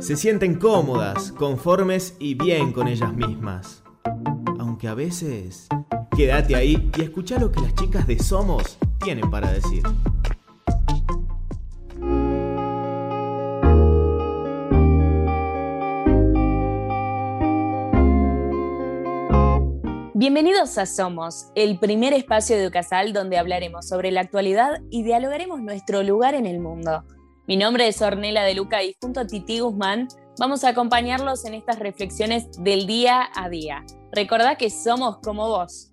se sienten cómodas, conformes y bien con ellas mismas. Aunque a veces... Quédate ahí y escucha lo que las chicas de Somos tienen para decir. Bienvenidos a Somos, el primer espacio de Educasal donde hablaremos sobre la actualidad y dialogaremos nuestro lugar en el mundo. Mi nombre es Ornela de Luca y junto a Titi Guzmán vamos a acompañarlos en estas reflexiones del día a día. Recordá que somos como vos.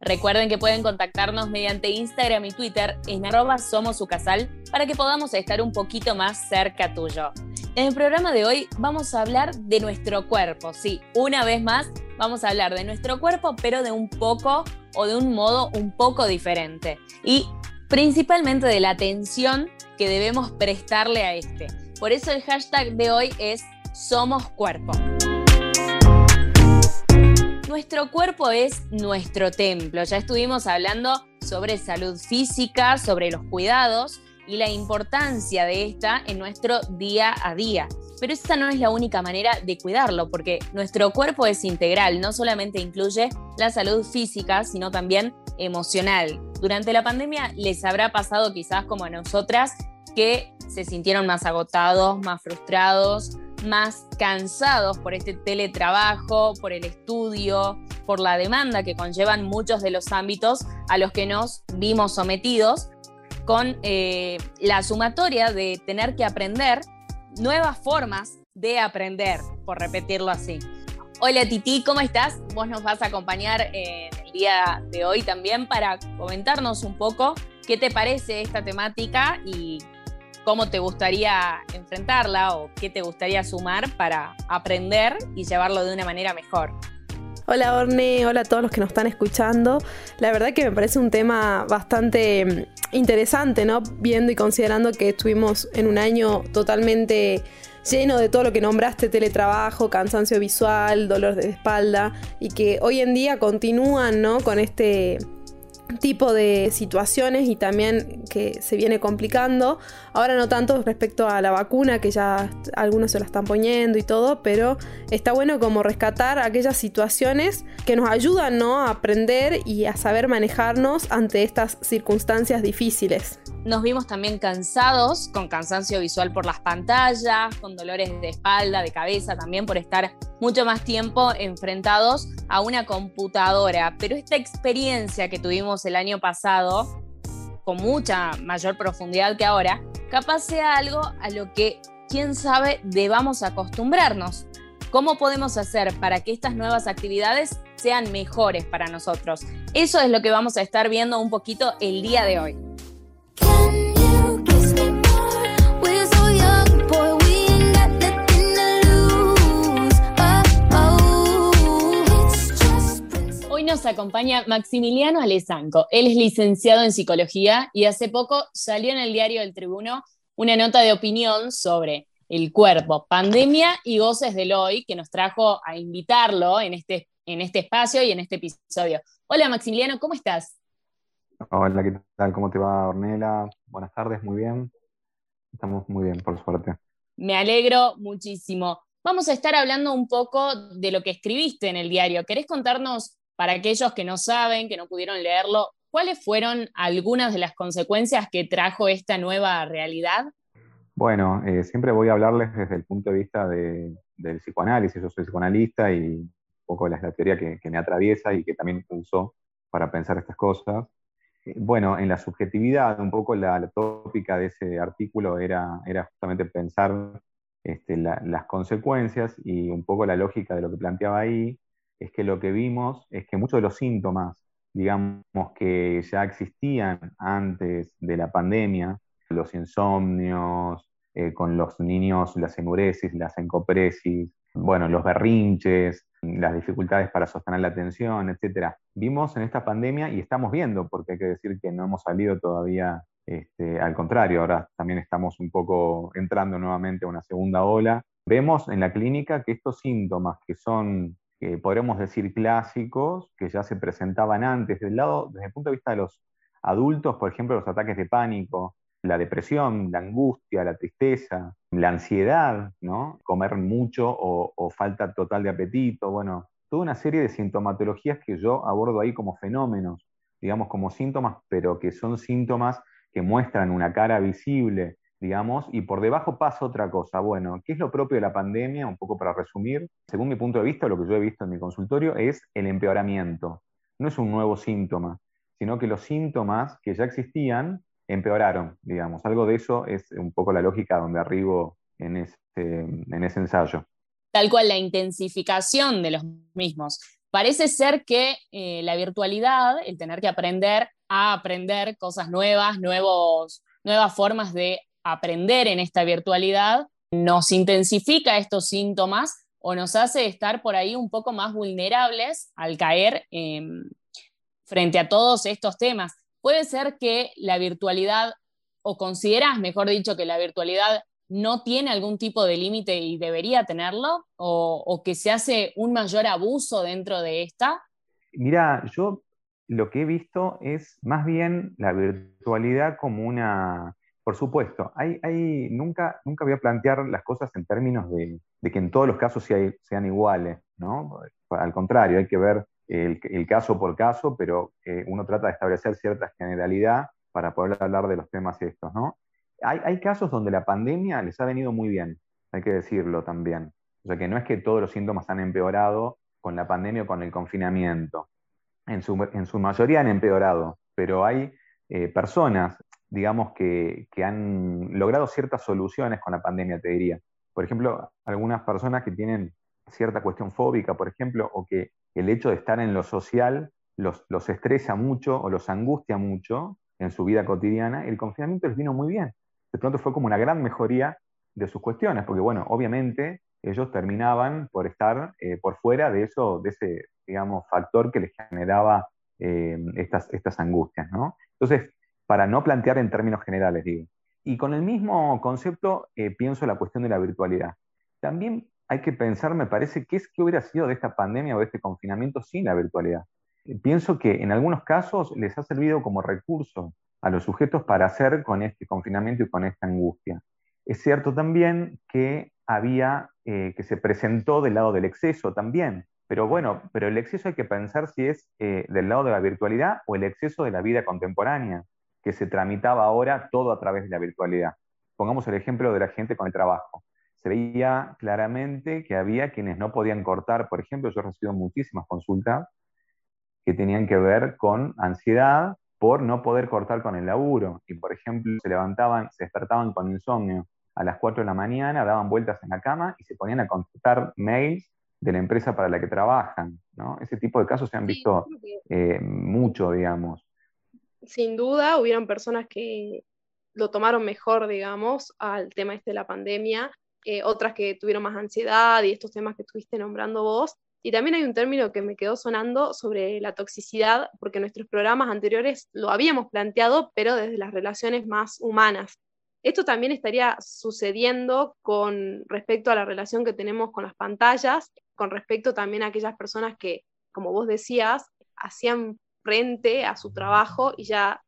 Recuerden que pueden contactarnos mediante Instagram y Twitter en arroba somosucasal para que podamos estar un poquito más cerca tuyo. En el programa de hoy vamos a hablar de nuestro cuerpo. Sí, una vez más vamos a hablar de nuestro cuerpo, pero de un poco o de un modo un poco diferente. Y principalmente de la atención que debemos prestarle a este. Por eso el hashtag de hoy es Somos Cuerpo. Nuestro cuerpo es nuestro templo. Ya estuvimos hablando sobre salud física, sobre los cuidados y la importancia de esta en nuestro día a día. Pero esta no es la única manera de cuidarlo, porque nuestro cuerpo es integral, no solamente incluye la salud física, sino también emocional. Durante la pandemia les habrá pasado quizás como a nosotras que se sintieron más agotados, más frustrados, más cansados por este teletrabajo, por el estudio, por la demanda que conllevan muchos de los ámbitos a los que nos vimos sometidos, con eh, la sumatoria de tener que aprender nuevas formas de aprender, por repetirlo así. Hola Titi, ¿cómo estás? Vos nos vas a acompañar en día de hoy también para comentarnos un poco qué te parece esta temática y cómo te gustaría enfrentarla o qué te gustaría sumar para aprender y llevarlo de una manera mejor. Hola Orne, hola a todos los que nos están escuchando. La verdad que me parece un tema bastante mm, interesante, ¿no? Viendo y considerando que estuvimos en un año totalmente lleno de todo lo que nombraste, teletrabajo, cansancio visual, dolor de espalda, y que hoy en día continúan, ¿no? Con este tipo de situaciones y también que se viene complicando. Ahora no tanto respecto a la vacuna, que ya algunos se la están poniendo y todo, pero está bueno como rescatar aquellas situaciones que nos ayudan ¿no? a aprender y a saber manejarnos ante estas circunstancias difíciles. Nos vimos también cansados, con cansancio visual por las pantallas, con dolores de espalda, de cabeza también por estar mucho más tiempo enfrentados a una computadora. Pero esta experiencia que tuvimos el año pasado, con mucha mayor profundidad que ahora, capaz sea algo a lo que, quién sabe, debamos acostumbrarnos. ¿Cómo podemos hacer para que estas nuevas actividades sean mejores para nosotros? Eso es lo que vamos a estar viendo un poquito el día de hoy. Nos acompaña Maximiliano Alezanco. Él es licenciado en psicología y hace poco salió en el diario El Tribuno una nota de opinión sobre el cuerpo, pandemia y voces del hoy, que nos trajo a invitarlo en este, en este espacio y en este episodio. Hola Maximiliano, ¿cómo estás? Hola, ¿qué tal? ¿Cómo te va, Ornela? Buenas tardes, muy bien. Estamos muy bien, por suerte. Me alegro muchísimo. Vamos a estar hablando un poco de lo que escribiste en el diario. ¿Querés contarnos, para aquellos que no saben, que no pudieron leerlo, cuáles fueron algunas de las consecuencias que trajo esta nueva realidad? Bueno, eh, siempre voy a hablarles desde el punto de vista del psicoanálisis. Yo soy psicoanalista y un poco la, la teoría que, me atraviesa y que también uso para pensar estas cosas. Bueno, en la subjetividad, un poco la, tópica de ese artículo era, era justamente pensar este, las consecuencias y un poco la lógica de lo que planteaba ahí es que lo que vimos es que muchos de los síntomas, digamos, que ya existían antes de la pandemia, los insomnios, eh, con los niños las enuresis, las encopresis, bueno, los berrinches, las dificultades para sostener la atención, etcétera. Vimos en esta pandemia y estamos viendo, porque hay que decir que no hemos salido todavía, este, al contrario, ahora también estamos un poco entrando nuevamente a una segunda ola. Vemos en la clínica que estos síntomas que son, podremos decir, clásicos, que ya se presentaban antes, del lado, desde el punto de vista de los adultos, por ejemplo, los ataques de pánico, la depresión, la angustia, la tristeza, la ansiedad, ¿no? Comer mucho o, o falta total de apetito, bueno, toda una serie de sintomatologías que yo abordo ahí como fenómenos, digamos como síntomas, pero que son síntomas que muestran una cara visible, digamos, y por debajo pasa otra cosa. Bueno, ¿qué es lo propio de la pandemia? Un poco para resumir, según mi punto de vista, lo que yo he visto en mi consultorio es el empeoramiento. No es un nuevo síntoma, sino que los síntomas que ya existían empeoraron, digamos. Algo de eso es un poco la lógica donde arribo en ese, en ese ensayo. Tal cual la intensificación de los mismos. Parece ser que eh, la virtualidad, el tener que aprender a aprender cosas nuevas, nuevos, nuevas formas de aprender en esta virtualidad, nos intensifica estos síntomas o nos hace estar por ahí un poco más vulnerables al caer frente a todos estos temas. Puede ser que la virtualidad, o consideras, mejor dicho, que la virtualidad no tiene algún tipo de límite y debería tenerlo, o, o, que se hace un mayor abuso dentro de esta? Mira, yo lo que he visto es más bien la virtualidad como una, por supuesto, hay, hay, nunca, voy a plantear las cosas en términos de, que en todos los casos sean, iguales, ¿no? Al contrario, hay que ver el, caso por caso, pero eh, uno trata de establecer cierta generalidad para poder hablar de los temas estos, ¿no? Hay, hay, casos donde la pandemia les ha venido muy bien, hay que decirlo también. O sea que no es que todos los síntomas han empeorado con la pandemia o con el confinamiento. En su, en su mayoría han empeorado, pero hay eh, personas, digamos, que, han logrado ciertas soluciones con la pandemia, te diría. Por ejemplo, algunas personas que tienen cierta cuestión fóbica, por ejemplo, o que el hecho de estar en lo social los, los estresa mucho o los angustia mucho en su vida cotidiana, el confinamiento les vino muy bien. De pronto fue como una gran mejoría de sus cuestiones, porque bueno, obviamente ellos terminaban por estar eh, por fuera de eso, de ese, digamos, factor que les generaba eh, estas, estas angustias, ¿no? Entonces, para no plantear en términos generales, digo. Y con el mismo concepto eh, pienso la cuestión de la virtualidad. También hay que pensar, me parece, qué es qué hubiera sido de esta pandemia o de este confinamiento sin la virtualidad. Eh, pienso que en algunos casos les ha servido como recurso a los sujetos para hacer con este confinamiento y con esta angustia. Es cierto también que había, eh, que se presentó del lado del exceso también, pero bueno, pero el exceso hay que pensar si es del lado de la virtualidad o el exceso de la vida contemporánea que se tramitaba ahora todo a través de la virtualidad. Pongamos el ejemplo de la gente con el trabajo. Se veía claramente que había quienes no podían cortar, por ejemplo, yo he recibido muchísimas consultas que tenían que ver con ansiedad por no poder cortar con el laburo. Y, por ejemplo, se levantaban, se despertaban con insomnio a las 4 de la mañana, daban vueltas en la cama y se ponían a contestar mails de la empresa para la que trabajan. ¿no? Ese tipo de casos se han visto eh, mucho, digamos sin duda hubieron personas que lo tomaron mejor, digamos, al tema este de la pandemia, eh, otras que tuvieron más ansiedad y estos temas que estuviste nombrando vos. Y también hay un término que me quedó sonando sobre la toxicidad, porque nuestros programas anteriores lo habíamos planteado, pero desde las relaciones más humanas. Esto también estaría sucediendo con respecto a la relación que tenemos con las pantallas, con respecto también a aquellas personas que, como vos decías, hacían frente a su trabajo y ya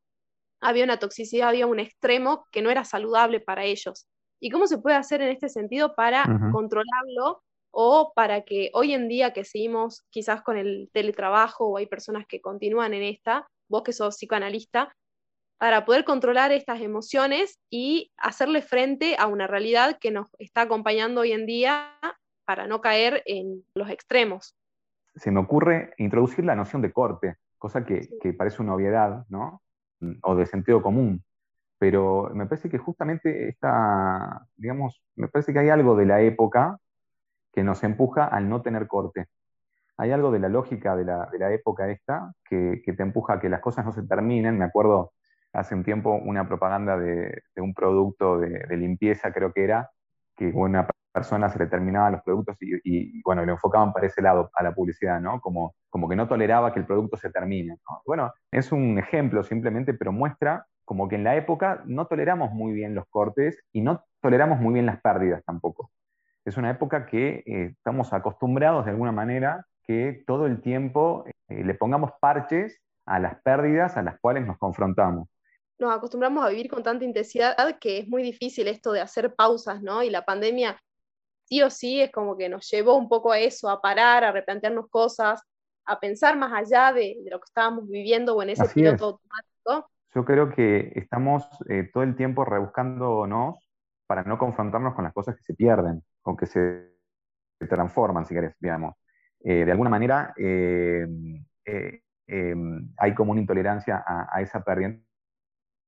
había una toxicidad, había un extremo que no era saludable para ellos. ¿Y cómo se puede hacer en este sentido para controlarlo o para que hoy en día que seguimos quizás con el teletrabajo o hay personas que continúan en esta, vos que sos psicoanalista, para poder controlar estas emociones y hacerle frente a una realidad que nos está acompañando hoy en día para no caer en los extremos? Se me ocurre introducir la noción de corte cosa que, parece una obviedad, ¿no? O de sentido común. Pero me parece que justamente esta, digamos, me parece que hay algo de la época que nos empuja al no tener corte. Hay algo de la lógica de la, época esta que, te empuja a que las cosas no se terminen. Me acuerdo hace un tiempo una propaganda de, un producto de, de, limpieza, creo que era, que una persona se le terminaban los productos y, bueno, lo enfocaban para ese lado a la publicidad, ¿no? Como, como que no toleraba que el producto se termine. Bueno, es un ejemplo simplemente, pero muestra como que en la época no toleramos muy bien los cortes y no toleramos muy bien las pérdidas tampoco. Es una época que eh, estamos acostumbrados de alguna manera que todo el tiempo eh, le pongamos parches a las pérdidas a las cuales nos confrontamos. nos acostumbramos a vivir con tanta intensidad que es muy difícil esto de hacer pausas, ¿no? Y la pandemia sí o sí es como que nos llevó un poco a eso, a parar, a replantearnos cosas, a pensar más allá de, lo que estábamos viviendo o en ese piloto automático. Yo creo que estamos eh, todo el tiempo rebuscándonos para no confrontarnos con las cosas que se pierden o que se, transforman, si querés, digamos. Eh, de alguna manera eh, hay como una intolerancia a, a esa pérdida.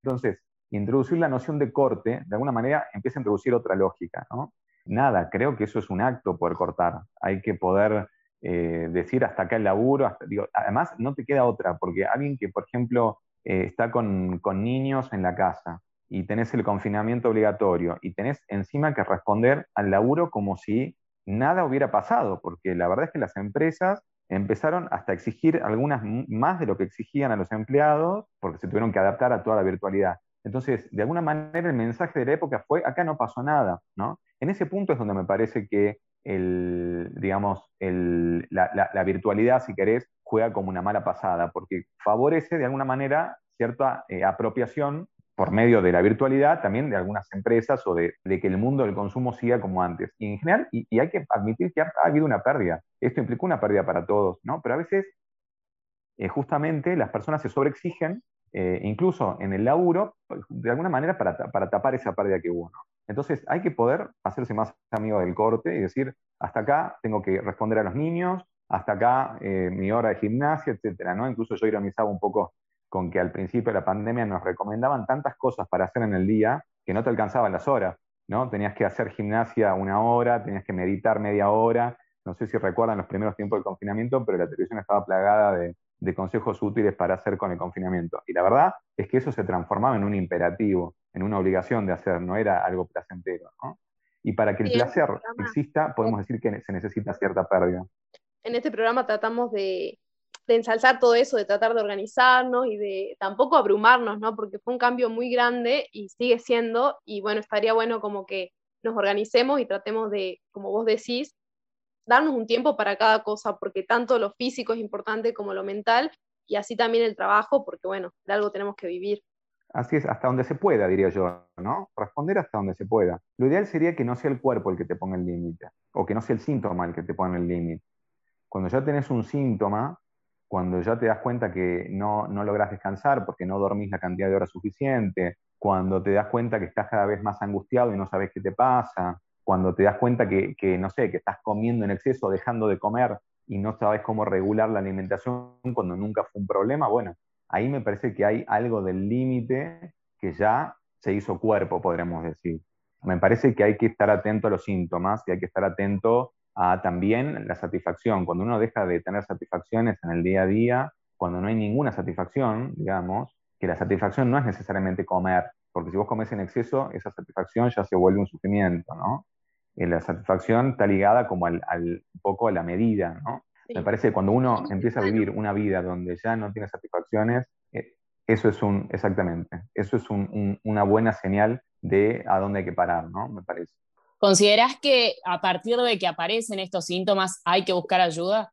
Entonces, introducir la noción de corte, de alguna manera, empieza a introducir otra lógica, ¿no? Nada, creo que eso es un acto poder cortar. Hay que poder eh, decir hasta acá el laburo. digo, además, no te queda otra, porque alguien que, por ejemplo, eh, está con, con, niños en la casa y tenés el confinamiento obligatorio y tenés encima que responder al laburo como si nada hubiera pasado, porque la verdad es que las empresas empezaron hasta a exigir algunas más de lo que exigían a los empleados, porque se tuvieron que adaptar a toda la virtualidad. Entonces, de alguna manera el mensaje de la época fue, acá no pasó nada, ¿no? En ese punto es donde me parece que el, digamos, la, virtualidad, si querés, juega como una mala pasada, porque favorece de alguna manera cierta eh, apropiación por medio de la virtualidad también de algunas empresas o de, que el mundo del consumo siga como antes. Y en general, y, hay que admitir que ha, habido una pérdida. Esto implicó una pérdida para todos, ¿no? Pero a veces, eh, justamente, las personas se sobreexigen, eh, incluso en el laburo, de alguna manera para, tapar esa pérdida que hubo. Entonces hay que poder hacerse más amigo del corte y decir, hasta acá tengo que responder a los niños, hasta acá eh, mi hora de gimnasia, etcétera, ¿no? Incluso yo ironizaba un poco con que al principio de la pandemia nos recomendaban tantas cosas para hacer en el día que no te alcanzaban las horas, ¿no? Tenías que hacer gimnasia una hora, tenías que meditar media hora, no sé si recuerdan los primeros tiempos del confinamiento, pero la televisión estaba plagada de, de consejos útiles para hacer con el confinamiento. Y la verdad es que eso se transformaba en un imperativo, en una obligación de hacer, no era algo placentero. Y para que el placer exista, podemos decir que se necesita cierta pérdida. En este programa tratamos de, ensalzar todo eso, de tratar de organizarnos y de tampoco abrumarnos, ¿no? Porque fue un cambio muy grande y sigue siendo, y bueno, estaría bueno como que nos organicemos y tratemos de, como vos decís, darnos un tiempo para cada cosa, porque tanto lo físico es importante como lo mental, y así también el trabajo, porque bueno, de algo tenemos que vivir. Así es, hasta donde se pueda, diría yo, ¿no? Responder hasta donde se pueda. Lo ideal sería que no sea el cuerpo el que te ponga el límite, o que no sea el síntoma el que te ponga el límite. Cuando ya tenés un síntoma, cuando ya te das cuenta que no, no logras descansar porque no dormís la cantidad de horas suficiente, cuando te das cuenta que estás cada vez más angustiado y no sabes qué te pasa, cuando te das cuenta que, no sé, que estás comiendo en exceso, dejando de comer y no sabes cómo regular la alimentación cuando nunca fue un problema, bueno, ahí me parece que hay algo del límite que ya se hizo cuerpo, podríamos decir. Me parece que hay que estar atento a los síntomas y hay que estar atento a también la satisfacción. Cuando uno deja de tener satisfacciones en el día a día, cuando no hay ninguna satisfacción, digamos, que la satisfacción no es necesariamente comer, porque si vos comes en exceso, esa satisfacción ya se vuelve un sufrimiento, ¿no? Y la satisfacción está ligada como al, poco a la medida, ¿no? Me parece que cuando uno empieza a vivir una vida donde ya no tiene satisfacciones, eh, eso es un, exactamente, eso es una buena señal de a dónde hay que parar, ¿no? Me parece. ¿Considerás que a partir de que aparecen estos síntomas hay que buscar ayuda?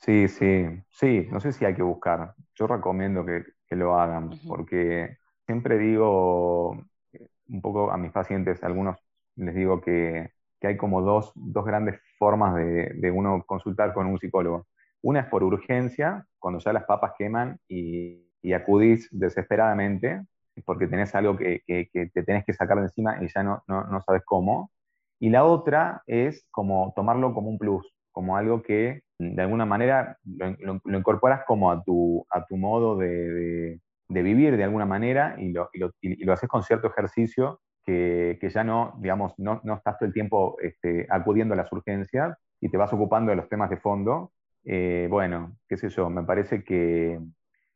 Sí, sí, sí, no sé si hay que buscar. Yo recomiendo que, lo hagan, porque siempre digo un poco a mis pacientes, algunos les digo que que hay como dos, dos grandes formas de, de, uno consultar con un psicólogo. Una es por urgencia, cuando ya las papas queman y, y acudís desesperadamente porque tenés algo que, que, te tenés que sacar de encima y ya no, no, no, sabes cómo. Y la otra es como tomarlo como un plus, como algo que de alguna manera lo, lo, incorporas como a tu, a tu modo de, de, vivir de alguna manera y lo, y lo, y lo haces con cierto ejercicio que, ya no, digamos, no, no, estás todo el tiempo este, acudiendo a las urgencias y te vas ocupando de los temas de fondo, eh, bueno, qué sé yo, me parece que,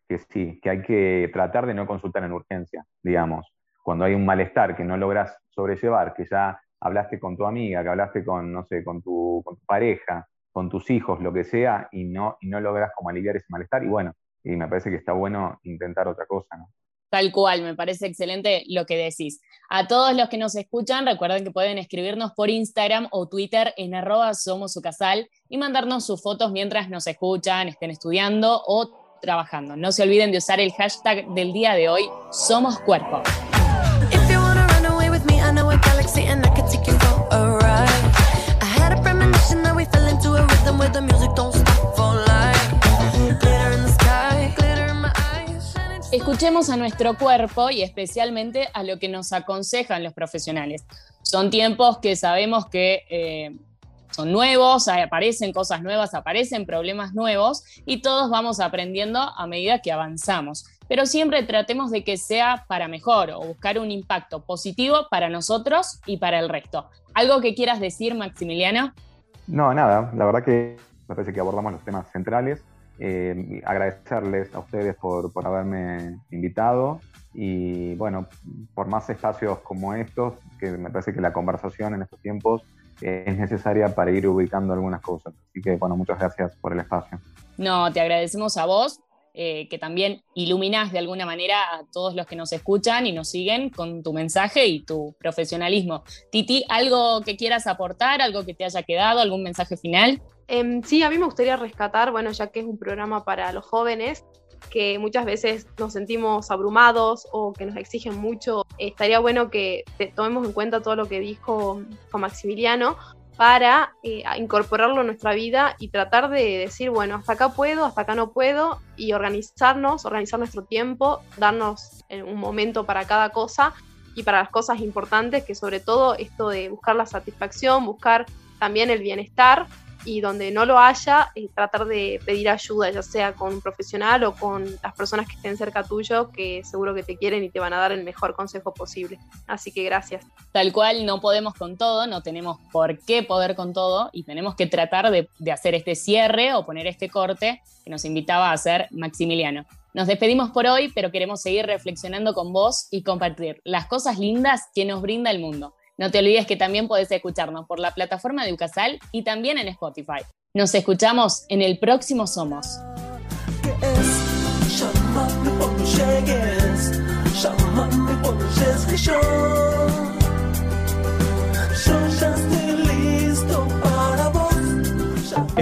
que, sí, que hay que tratar de no consultar en urgencia, digamos. Cuando hay un malestar que no logras sobrellevar, que ya hablaste con tu amiga, que hablaste con, no sé, con tu, con tu pareja, con tus hijos, lo que sea, y no, y no logras como aliviar ese malestar, y bueno, y me parece que está bueno intentar otra cosa, ¿no? Tal cual, me parece excelente lo que decís. A todos los que nos escuchan, recuerden que pueden escribirnos por Instagram o Twitter en arroba somos su casal y mandarnos sus fotos mientras nos escuchan, estén estudiando o trabajando. No se olviden de usar el hashtag del día de hoy, Somos Cuerpo. Escuchemos a nuestro cuerpo y especialmente a lo que nos aconsejan los profesionales. Son tiempos que sabemos que eh, son nuevos, aparecen cosas nuevas, aparecen problemas nuevos y todos vamos aprendiendo a medida que avanzamos. Pero siempre tratemos de que sea para mejor o buscar un impacto positivo para nosotros y para el resto. ¿Algo que quieras decir, Maximiliano? No, nada. La verdad que me parece que abordamos los temas centrales eh, agradecerles a ustedes por, haberme invitado y bueno, por más espacios como estos, que me parece que la conversación en estos tiempos eh, es necesaria para ir ubicando algunas cosas. Así que bueno, muchas gracias por el espacio. No, te agradecemos a vos. Eh, que también iluminás de alguna manera a todos los que nos escuchan y nos siguen con tu mensaje y tu profesionalismo. Titi, ¿algo que quieras aportar, algo que te haya quedado, algún mensaje final? Em, sí, a mí me gustaría rescatar, bueno, ya que es un programa para los jóvenes, que muchas veces nos sentimos abrumados o que nos exigen mucho, estaría bueno que tomemos en cuenta todo lo que dijo Maximiliano para eh, incorporarlo en nuestra vida y tratar de decir, bueno, hasta acá puedo, hasta acá no puedo, y organizarnos, organizar nuestro tiempo, darnos un momento para cada cosa y para las cosas importantes, que sobre todo esto de buscar la satisfacción, buscar también el bienestar y donde no lo haya, eh, tratar de pedir ayuda, ya sea con un profesional o con las personas que estén cerca tuyo, que seguro que te quieren y te van a dar el mejor consejo posible. Así que gracias. Tal cual, no podemos con todo, no tenemos por qué poder con todo y tenemos que tratar de, de hacer este cierre o poner este corte que nos invitaba a hacer Maximiliano. Nos despedimos por hoy, pero queremos seguir reflexionando con vos y compartir las cosas lindas que nos brinda el mundo. No te olvides que también podés escucharnos por la plataforma de Ucasal y también en Spotify. Nos escuchamos en el próximo Somos.